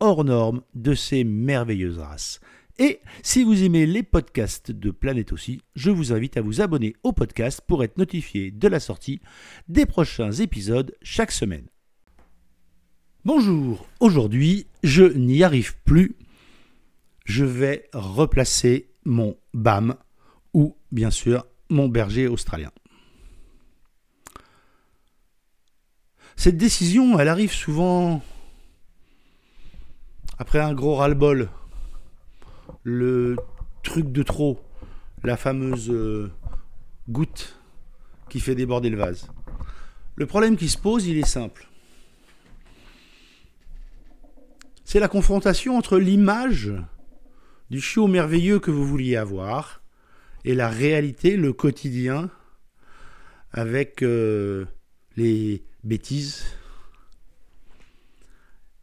hors norme de ces merveilleuses races. Et si vous aimez les podcasts de Planète aussi, je vous invite à vous abonner au podcast pour être notifié de la sortie des prochains épisodes chaque semaine. Bonjour, aujourd'hui je n'y arrive plus. Je vais replacer mon BAM ou bien sûr mon berger australien. Cette décision, elle arrive souvent après un gros ras-le-bol. Le truc de trop, la fameuse euh, goutte qui fait déborder le vase. Le problème qui se pose, il est simple. C'est la confrontation entre l'image du chiot merveilleux que vous vouliez avoir et la réalité, le quotidien, avec euh, les bêtises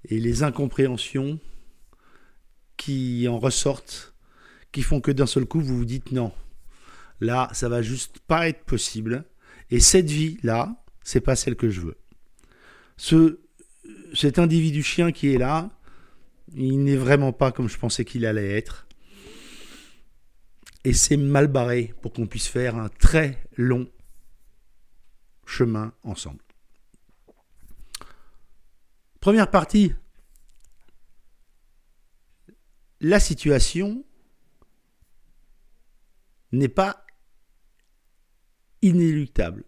et les incompréhensions qui en ressortent, qui font que d'un seul coup, vous vous dites non, là, ça va juste pas être possible. Et cette vie-là, c'est pas celle que je veux. Ce, cet individu chien qui est là, il n'est vraiment pas comme je pensais qu'il allait être et c'est mal barré pour qu'on puisse faire un très long chemin ensemble. Première partie, la situation n'est pas inéluctable.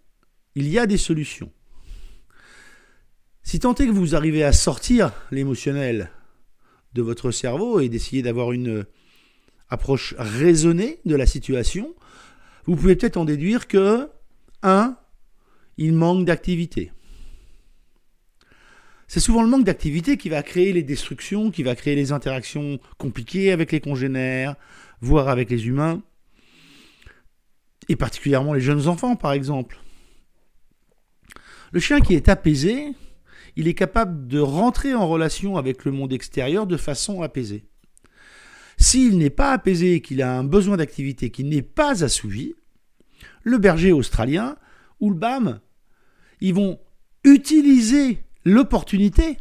Il y a des solutions. Si tant est que vous arrivez à sortir l'émotionnel de votre cerveau et d'essayer d'avoir une approche raisonnée de la situation, vous pouvez peut-être en déduire que 1. Il manque d'activité. C'est souvent le manque d'activité qui va créer les destructions, qui va créer les interactions compliquées avec les congénères, voire avec les humains, et particulièrement les jeunes enfants par exemple. Le chien qui est apaisé, il est capable de rentrer en relation avec le monde extérieur de façon apaisée. S'il n'est pas apaisé, qu'il a un besoin d'activité qui n'est pas assouvi, le berger australien ou le BAM, ils vont utiliser l'opportunité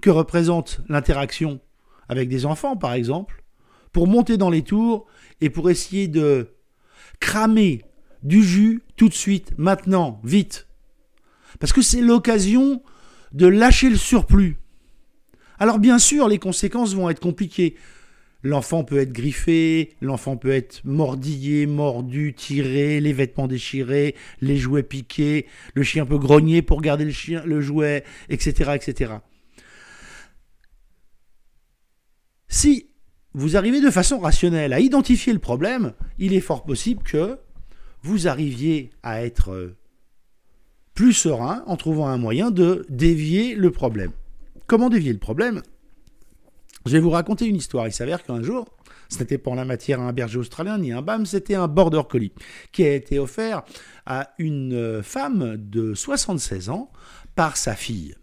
que représente l'interaction avec des enfants, par exemple, pour monter dans les tours et pour essayer de cramer du jus tout de suite, maintenant, vite. Parce que c'est l'occasion de lâcher le surplus. Alors bien sûr, les conséquences vont être compliquées. L'enfant peut être griffé, l'enfant peut être mordillé, mordu, tiré, les vêtements déchirés, les jouets piqués, le chien peut grogner pour garder le, chien, le jouet, etc., etc. Si vous arrivez de façon rationnelle à identifier le problème, il est fort possible que vous arriviez à être euh, plus serein en trouvant un moyen de dévier le problème. Comment dévier le problème? Je vais vous raconter une histoire. Il s'avère qu'un jour, ce n'était pas en la matière un berger australien ni un BAM, c'était un border collie qui a été offert à une femme de 76 ans par sa fille.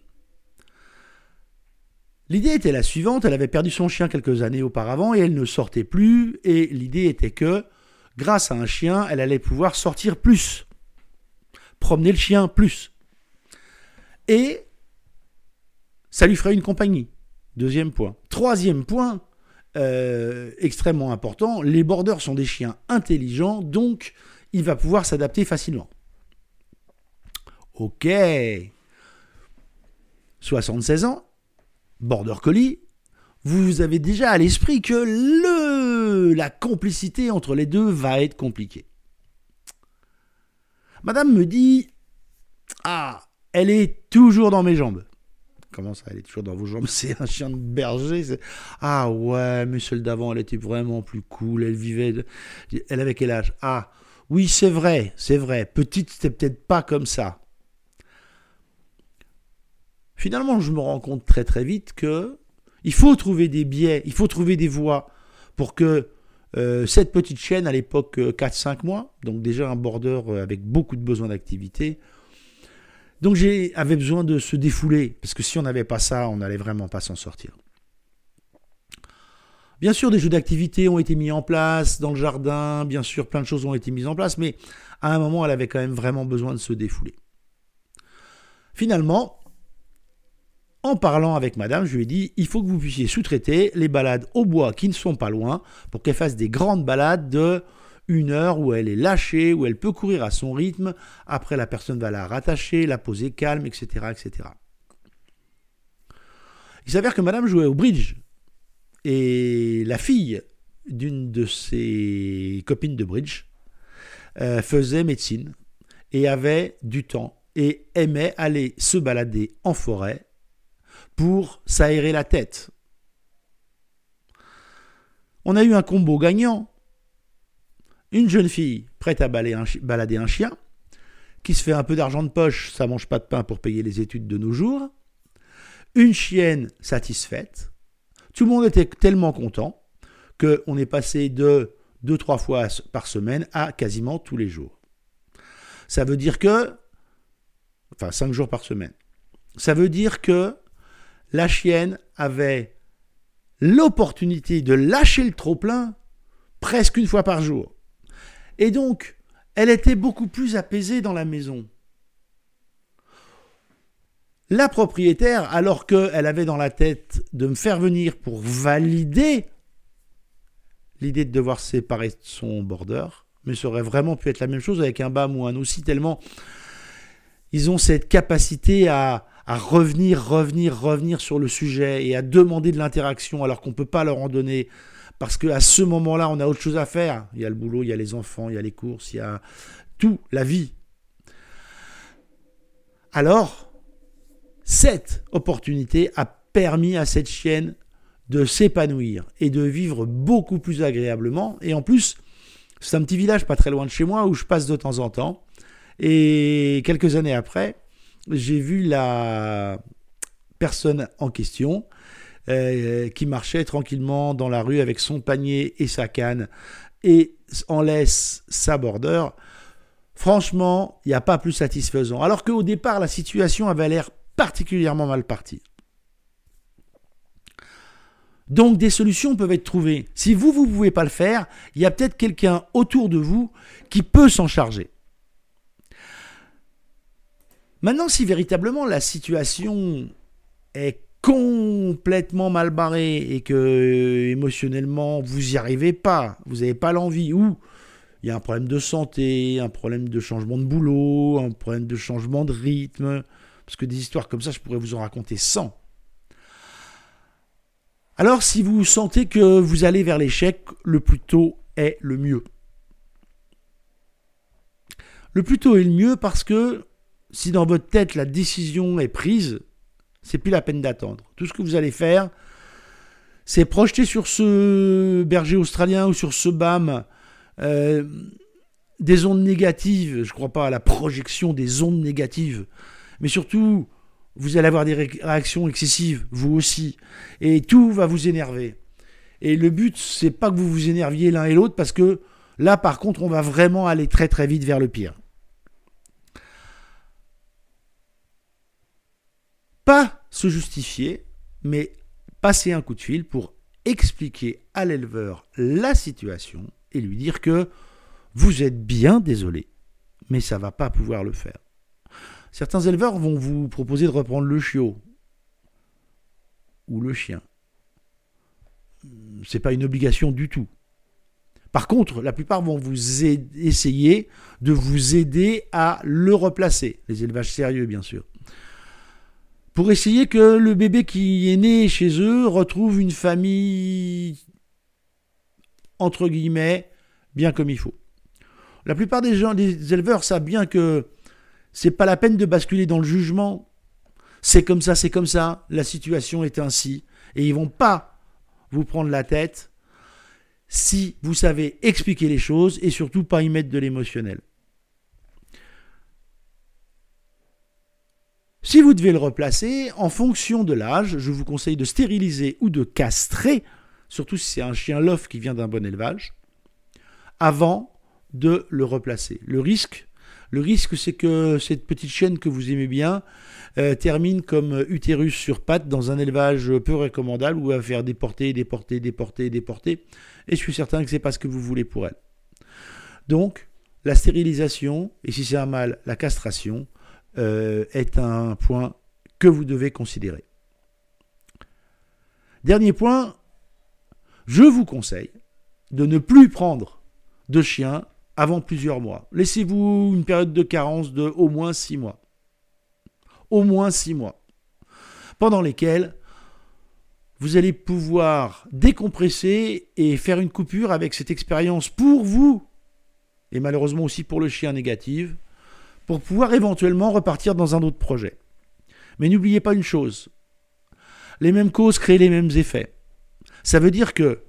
L'idée était la suivante, elle avait perdu son chien quelques années auparavant et elle ne sortait plus et l'idée était que grâce à un chien, elle allait pouvoir sortir plus, promener le chien plus. Et ça lui ferait une compagnie. Deuxième point. Troisième point, euh, extrêmement important, les borders sont des chiens intelligents, donc il va pouvoir s'adapter facilement. Ok. 76 ans, border collie, vous avez déjà à l'esprit que le, la complicité entre les deux va être compliquée. Madame me dit Ah, elle est toujours dans mes jambes. Comment ça, elle est toujours dans vos jambes C'est un chien de berger. Ah ouais, mais celle d'avant, elle était vraiment plus cool. Elle vivait. Elle avait quel âge? Ah, oui, c'est vrai, c'est vrai. Petite, c'était peut-être pas comme ça. Finalement, je me rends compte très très vite que Il faut trouver des biais, il faut trouver des voies pour que euh, cette petite chienne, à l'époque 4-5 euh, mois, donc déjà un border euh, avec beaucoup de besoins d'activité, donc j'avais besoin de se défouler, parce que si on n'avait pas ça, on n'allait vraiment pas s'en sortir. Bien sûr, des jeux d'activité ont été mis en place dans le jardin, bien sûr, plein de choses ont été mises en place, mais à un moment, elle avait quand même vraiment besoin de se défouler. Finalement, en parlant avec madame, je lui ai dit il faut que vous puissiez sous-traiter les balades au bois qui ne sont pas loin pour qu'elle fasse des grandes balades de une heure où elle est lâchée, où elle peut courir à son rythme. Après, la personne va la rattacher, la poser calme, etc. etc. Il s'avère que madame jouait au bridge et la fille d'une de ses copines de bridge euh, faisait médecine et avait du temps et aimait aller se balader en forêt pour s'aérer la tête. On a eu un combo gagnant. Une jeune fille prête à balader un chien, qui se fait un peu d'argent de poche, ça mange pas de pain pour payer les études de nos jours. Une chienne satisfaite. Tout le monde était tellement content qu'on est passé de deux, trois fois par semaine à quasiment tous les jours. Ça veut dire que, enfin cinq jours par semaine, ça veut dire que la chienne avait l'opportunité de lâcher le trop-plein presque une fois par jour. Et donc, elle était beaucoup plus apaisée dans la maison. La propriétaire, alors qu'elle avait dans la tête de me faire venir pour valider l'idée de devoir séparer son border, mais ça aurait vraiment pu être la même chose avec un BAM ou un aussi, tellement ils ont cette capacité à revenir, revenir, revenir sur le sujet et à demander de l'interaction alors qu'on ne peut pas leur en donner parce qu'à ce moment-là, on a autre chose à faire. Il y a le boulot, il y a les enfants, il y a les courses, il y a tout, la vie. Alors, cette opportunité a permis à cette chienne de s'épanouir et de vivre beaucoup plus agréablement. Et en plus, c'est un petit village pas très loin de chez moi où je passe de temps en temps. Et quelques années après, j'ai vu la personne en question euh, qui marchait tranquillement dans la rue avec son panier et sa canne et en laisse sa border. Franchement, il n'y a pas plus satisfaisant. Alors qu'au départ, la situation avait l'air particulièrement mal partie. Donc des solutions peuvent être trouvées. Si vous, vous ne pouvez pas le faire, il y a peut-être quelqu'un autour de vous qui peut s'en charger. Maintenant, si véritablement la situation est complètement mal barrée et que émotionnellement vous n'y arrivez pas, vous n'avez pas l'envie, ou il y a un problème de santé, un problème de changement de boulot, un problème de changement de rythme, parce que des histoires comme ça, je pourrais vous en raconter 100. Alors si vous sentez que vous allez vers l'échec, le plus tôt est le mieux. Le plus tôt est le mieux parce que si dans votre tête la décision est prise, c'est plus la peine d'attendre. Tout ce que vous allez faire, c'est projeter sur ce berger australien ou sur ce BAM euh, des ondes négatives. Je ne crois pas à la projection des ondes négatives. Mais surtout, vous allez avoir des réactions excessives, vous aussi. Et tout va vous énerver. Et le but, c'est pas que vous vous énerviez l'un et l'autre, parce que là, par contre, on va vraiment aller très très vite vers le pire. Pas se justifier, mais passer un coup de fil pour expliquer à l'éleveur la situation et lui dire que vous êtes bien désolé, mais ça va pas pouvoir le faire. Certains éleveurs vont vous proposer de reprendre le chiot ou le chien. C'est pas une obligation du tout. Par contre, la plupart vont vous essayer de vous aider à le replacer. Les élevages sérieux, bien sûr pour essayer que le bébé qui est né chez eux retrouve une famille entre guillemets bien comme il faut. La plupart des gens, des éleveurs savent bien que c'est pas la peine de basculer dans le jugement. C'est comme ça, c'est comme ça, la situation est ainsi et ils vont pas vous prendre la tête si vous savez expliquer les choses et surtout pas y mettre de l'émotionnel. Si vous devez le replacer, en fonction de l'âge, je vous conseille de stériliser ou de castrer, surtout si c'est un chien lof qui vient d'un bon élevage, avant de le replacer. Le risque, le risque, c'est que cette petite chienne que vous aimez bien euh, termine comme utérus sur pattes dans un élevage peu recommandable où elle va faire déporter, déporter, déporter, déporter. Et je suis certain que c'est pas ce que vous voulez pour elle. Donc, la stérilisation, et si c'est un mâle, la castration, euh, est un point que vous devez considérer. Dernier point, je vous conseille de ne plus prendre de chien avant plusieurs mois. Laissez-vous une période de carence de au moins six mois. Au moins six mois. Pendant lesquels vous allez pouvoir décompresser et faire une coupure avec cette expérience pour vous, et malheureusement aussi pour le chien négative, pour pouvoir éventuellement repartir dans un autre projet. Mais n'oubliez pas une chose, les mêmes causes créent les mêmes effets. Ça veut dire que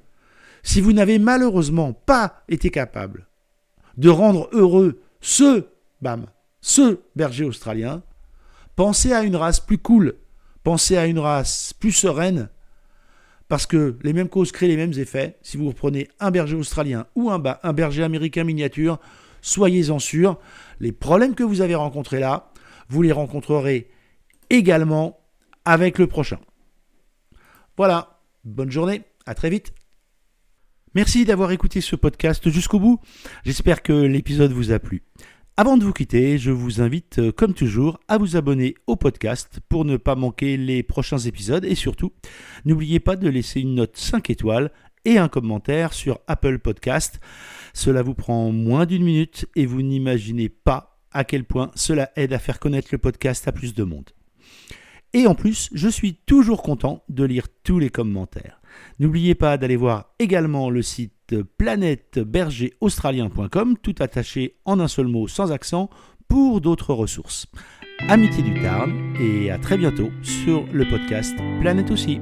si vous n'avez malheureusement pas été capable de rendre heureux ce, bam, ce berger australien, pensez à une race plus cool, pensez à une race plus sereine, parce que les mêmes causes créent les mêmes effets. Si vous reprenez un berger australien ou un, un berger américain miniature, soyez-en sûrs, les problèmes que vous avez rencontrés là, vous les rencontrerez également avec le prochain. Voilà, bonne journée, à très vite. Merci d'avoir écouté ce podcast jusqu'au bout. J'espère que l'épisode vous a plu. Avant de vous quitter, je vous invite, euh, comme toujours, à vous abonner au podcast pour ne pas manquer les prochains épisodes et surtout, n'oubliez pas de laisser une note 5 étoiles et un commentaire sur Apple Podcast. Cela vous prend moins d'une minute et vous n'imaginez pas à quel point cela aide à faire connaître le podcast à plus de monde. Et en plus, je suis toujours content de lire tous les commentaires. N'oubliez pas d'aller voir également le site planètebergeraustralien.com, tout attaché en un seul mot sans accent, pour d'autres ressources. Amitié du Tarn et à très bientôt sur le podcast Planète aussi.